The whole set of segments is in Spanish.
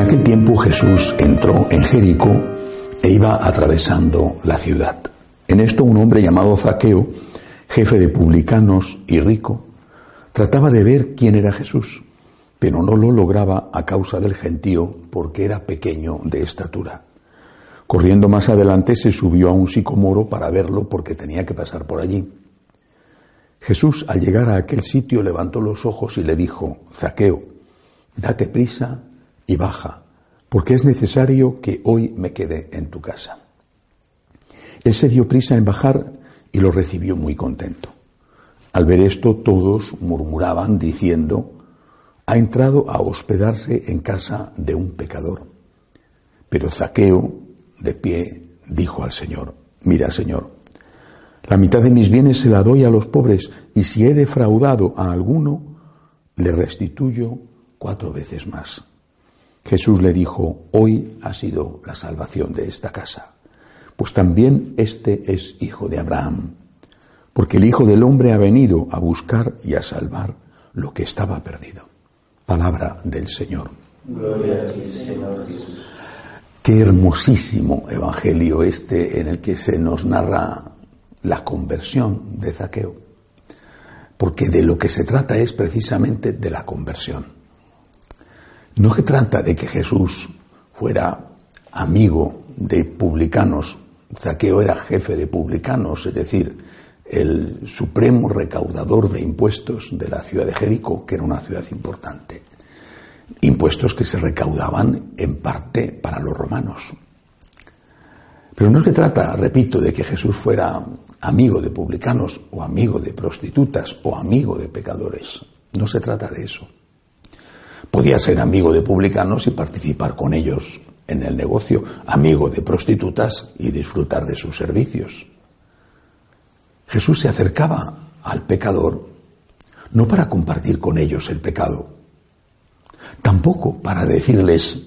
En aquel tiempo Jesús entró en Jericó e iba atravesando la ciudad. En esto un hombre llamado Zaqueo, jefe de publicanos y rico, trataba de ver quién era Jesús, pero no lo lograba a causa del gentío porque era pequeño de estatura. Corriendo más adelante se subió a un sicomoro para verlo porque tenía que pasar por allí. Jesús al llegar a aquel sitio levantó los ojos y le dijo, Zaqueo, date prisa y baja, porque es necesario que hoy me quede en tu casa. Él se dio prisa en bajar y lo recibió muy contento. Al ver esto todos murmuraban diciendo, ha entrado a hospedarse en casa de un pecador. Pero Zaqueo, de pie, dijo al Señor, mira Señor, la mitad de mis bienes se la doy a los pobres y si he defraudado a alguno, le restituyo cuatro veces más. Jesús le dijo, hoy ha sido la salvación de esta casa, pues también este es hijo de Abraham, porque el Hijo del Hombre ha venido a buscar y a salvar lo que estaba perdido. Palabra del Señor. Gloria a ti, Señor Jesús. Qué hermosísimo evangelio este en el que se nos narra la conversión de Zaqueo, porque de lo que se trata es precisamente de la conversión. No se trata de que Jesús fuera amigo de publicanos. Zaqueo era jefe de publicanos, es decir, el supremo recaudador de impuestos de la ciudad de Jericó, que era una ciudad importante. Impuestos que se recaudaban en parte para los romanos. Pero no se trata, repito, de que Jesús fuera amigo de publicanos o amigo de prostitutas o amigo de pecadores. No se trata de eso. Podía ser amigo de publicanos y participar con ellos en el negocio, amigo de prostitutas y disfrutar de sus servicios. Jesús se acercaba al pecador no para compartir con ellos el pecado, tampoco para decirles,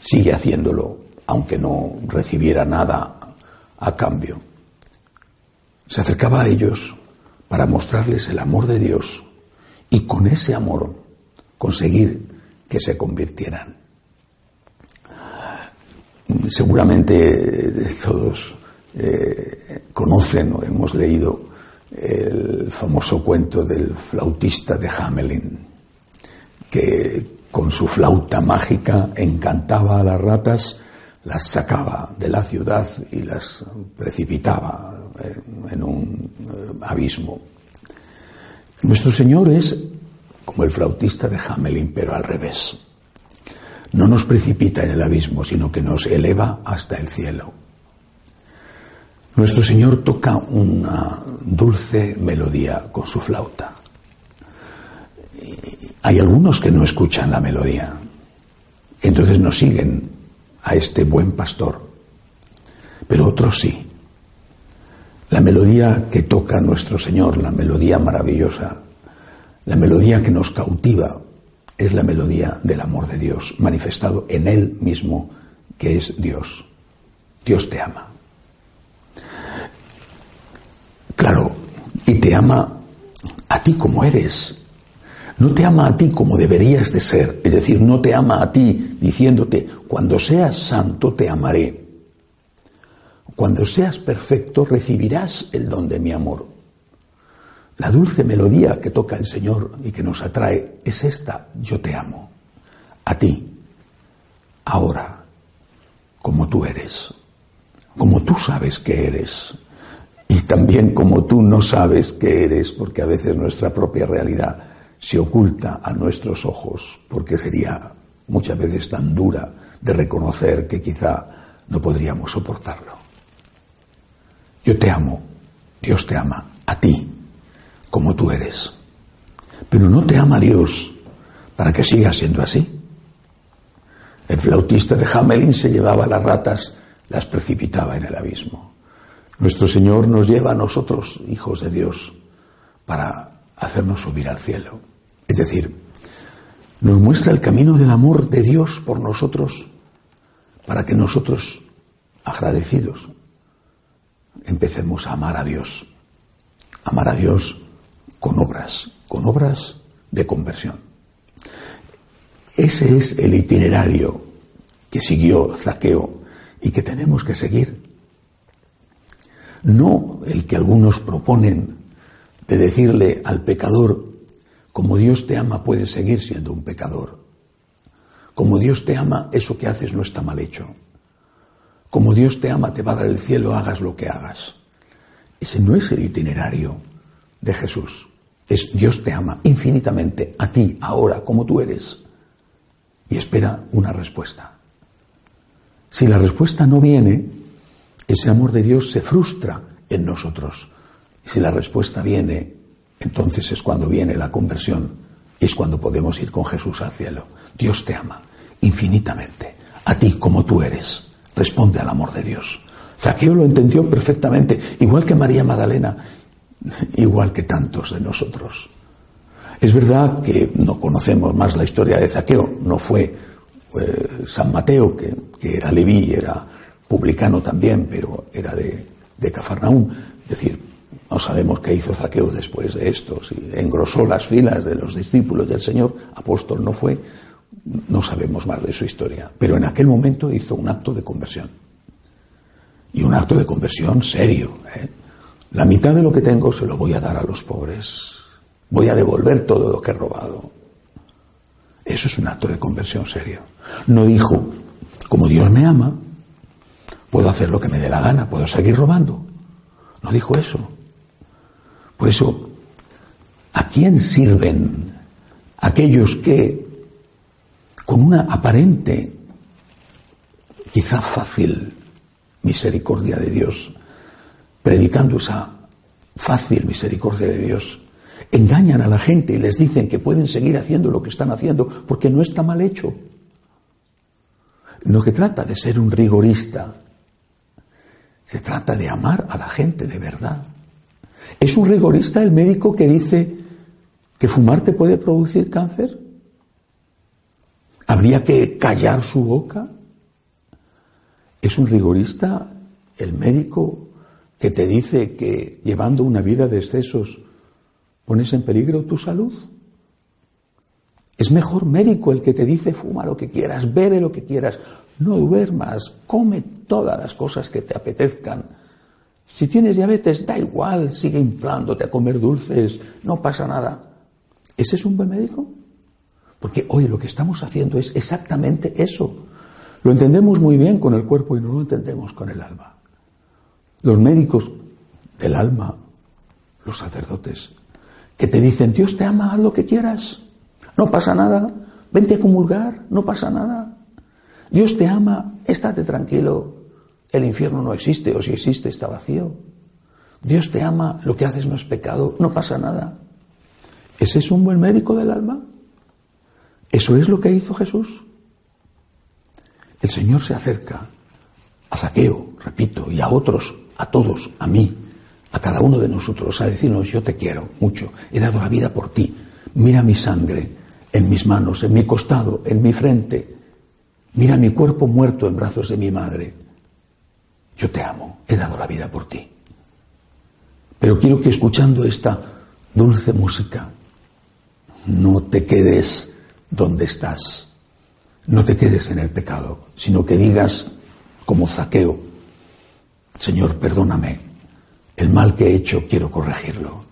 sigue haciéndolo, aunque no recibiera nada a cambio. Se acercaba a ellos para mostrarles el amor de Dios y con ese amor conseguir que se convirtieran. Seguramente todos eh, conocen o hemos leído el famoso cuento del flautista de Hamelin, que con su flauta mágica encantaba a las ratas, las sacaba de la ciudad y las precipitaba eh, en un eh, abismo. Nuestro Señor es como el flautista de Hamelin, pero al revés. No nos precipita en el abismo, sino que nos eleva hasta el cielo. Nuestro Señor toca una dulce melodía con su flauta. Hay algunos que no escuchan la melodía, entonces no siguen a este buen pastor, pero otros sí. La melodía que toca nuestro Señor, la melodía maravillosa, la melodía que nos cautiva es la melodía del amor de Dios, manifestado en Él mismo, que es Dios. Dios te ama. Claro, y te ama a ti como eres. No te ama a ti como deberías de ser, es decir, no te ama a ti diciéndote, cuando seas santo te amaré. Cuando seas perfecto recibirás el don de mi amor. La dulce melodía que toca el Señor y que nos atrae es esta, yo te amo, a ti, ahora, como tú eres, como tú sabes que eres, y también como tú no sabes que eres, porque a veces nuestra propia realidad se oculta a nuestros ojos, porque sería muchas veces tan dura de reconocer que quizá no podríamos soportarlo. Yo te amo, Dios te ama, a ti, como tú eres. Pero no te ama Dios para que sigas siendo así. El flautista de Hamelin se llevaba las ratas, las precipitaba en el abismo. Nuestro Señor nos lleva a nosotros, hijos de Dios, para hacernos subir al cielo. Es decir, nos muestra el camino del amor de Dios por nosotros para que nosotros, agradecidos, empecemos a amar a Dios. Amar a Dios con obras, con obras de conversión. Ese es el itinerario que siguió Zaqueo y que tenemos que seguir. No el que algunos proponen de decirle al pecador, como Dios te ama, puedes seguir siendo un pecador. Como Dios te ama, eso que haces no está mal hecho. Como Dios te ama, te va a dar el cielo, hagas lo que hagas. Ese no es el itinerario de Jesús. Es Dios te ama infinitamente, a ti, ahora, como tú eres. Y espera una respuesta. Si la respuesta no viene, ese amor de Dios se frustra en nosotros. Y si la respuesta viene, entonces es cuando viene la conversión y es cuando podemos ir con Jesús al cielo. Dios te ama infinitamente, a ti como tú eres. Responde al amor de Dios. Zaqueo lo entendió perfectamente, igual que María Magdalena, igual que tantos de nosotros. Es verdad que no conocemos más la historia de Zaqueo, no fue eh, San Mateo, que, era Leví, era publicano también, pero era de, de Cafarnaúm. Es decir, no sabemos qué hizo Zaqueo después de esto, si engrosó las filas de los discípulos del Señor, apóstol no fue, no sabemos más de su historia, pero en aquel momento hizo un acto de conversión. Y un acto de conversión serio. ¿eh? La mitad de lo que tengo se lo voy a dar a los pobres. Voy a devolver todo lo que he robado. Eso es un acto de conversión serio. No dijo, como Dios me ama, puedo hacer lo que me dé la gana, puedo seguir robando. No dijo eso. Por eso, ¿a quién sirven aquellos que con una aparente, quizá fácil misericordia de Dios, predicando esa fácil misericordia de Dios, engañan a la gente y les dicen que pueden seguir haciendo lo que están haciendo porque no está mal hecho. No que trata de ser un rigorista, se trata de amar a la gente de verdad. ¿Es un rigorista el médico que dice que fumar te puede producir cáncer? ¿Habría que callar su boca? ¿Es un rigorista el médico que te dice que llevando una vida de excesos pones en peligro tu salud? Es mejor médico el que te dice fuma lo que quieras, bebe lo que quieras, no duermas, come todas las cosas que te apetezcan. Si tienes diabetes, da igual, sigue inflándote a comer dulces, no pasa nada. ¿Ese es un buen médico? Porque hoy lo que estamos haciendo es exactamente eso. Lo entendemos muy bien con el cuerpo y no lo entendemos con el alma. Los médicos del alma, los sacerdotes, que te dicen, Dios te ama, haz lo que quieras, no pasa nada, vente a comulgar, no pasa nada. Dios te ama, estate tranquilo, el infierno no existe, o si existe está vacío. Dios te ama, lo que haces no es pecado, no pasa nada. ¿Ese es un buen médico del alma? Eso es lo que hizo Jesús. El Señor se acerca a Zaqueo, repito, y a otros, a todos, a mí, a cada uno de nosotros, a decirnos, yo te quiero mucho, he dado la vida por ti, mira mi sangre en mis manos, en mi costado, en mi frente, mira mi cuerpo muerto en brazos de mi madre. Yo te amo, he dado la vida por ti. Pero quiero que escuchando esta dulce música, no te quedes donde estás. No te quedes en el pecado, sino que digas, como zaqueo, Señor, perdóname, el mal que he hecho quiero corregirlo.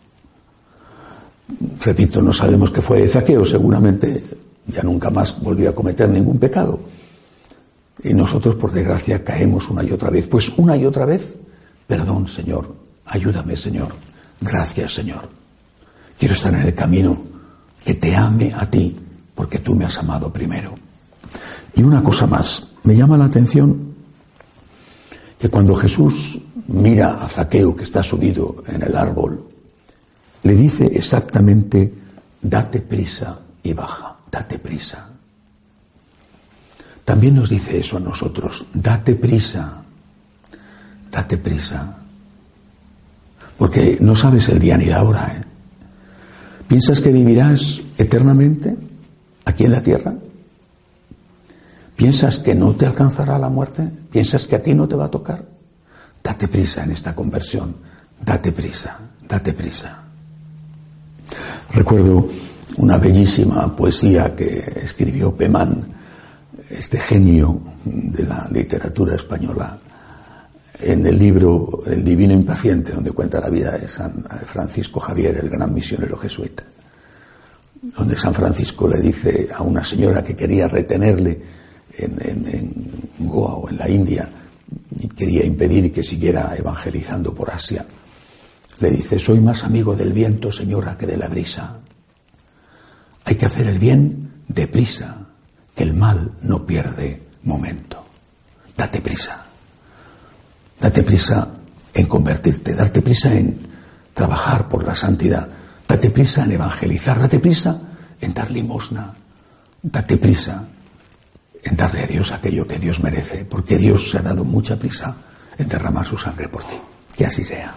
Repito, no sabemos qué fue de zaqueo, seguramente ya nunca más volvió a cometer ningún pecado. Y nosotros, por desgracia, caemos una y otra vez. Pues una y otra vez, perdón, Señor, ayúdame, Señor, gracias, Señor. Quiero estar en el camino que te ame a ti porque tú me has amado primero. Y una cosa más, me llama la atención que cuando Jesús mira a Zaqueo que está subido en el árbol le dice exactamente, date prisa y baja, date prisa. También nos dice eso a nosotros, date prisa, date prisa. Porque no sabes el día ni la hora. ¿eh? ¿Piensas que vivirás eternamente aquí en la tierra? ¿Piensas que no te alcanzará la muerte? ¿Piensas que a ti no te va a tocar? Date prisa en esta conversión, date prisa, date prisa. Recuerdo una bellísima poesía que escribió Pemán, este genio de la literatura española, en el libro El Divino Impaciente, donde cuenta la vida de San Francisco Javier, el gran misionero jesuita, donde San Francisco le dice a una señora que quería retenerle en, Goa o en la India y quería impedir que siguiera evangelizando por Asia. Le dice, soy más amigo del viento, señora, que de la brisa. Hay que hacer el bien deprisa, el mal no pierde momento. Date prisa. Date prisa en convertirte, date prisa en trabajar por la santidad, date prisa en evangelizar, date prisa en dar limosna, date prisa en darle a Dios aquello que Dios merece, porque Dios se ha dado mucha prisa en derramar su sangre por ti. Que así sea.